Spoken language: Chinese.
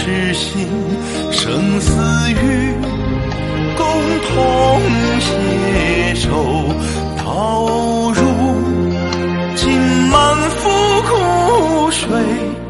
痴心生死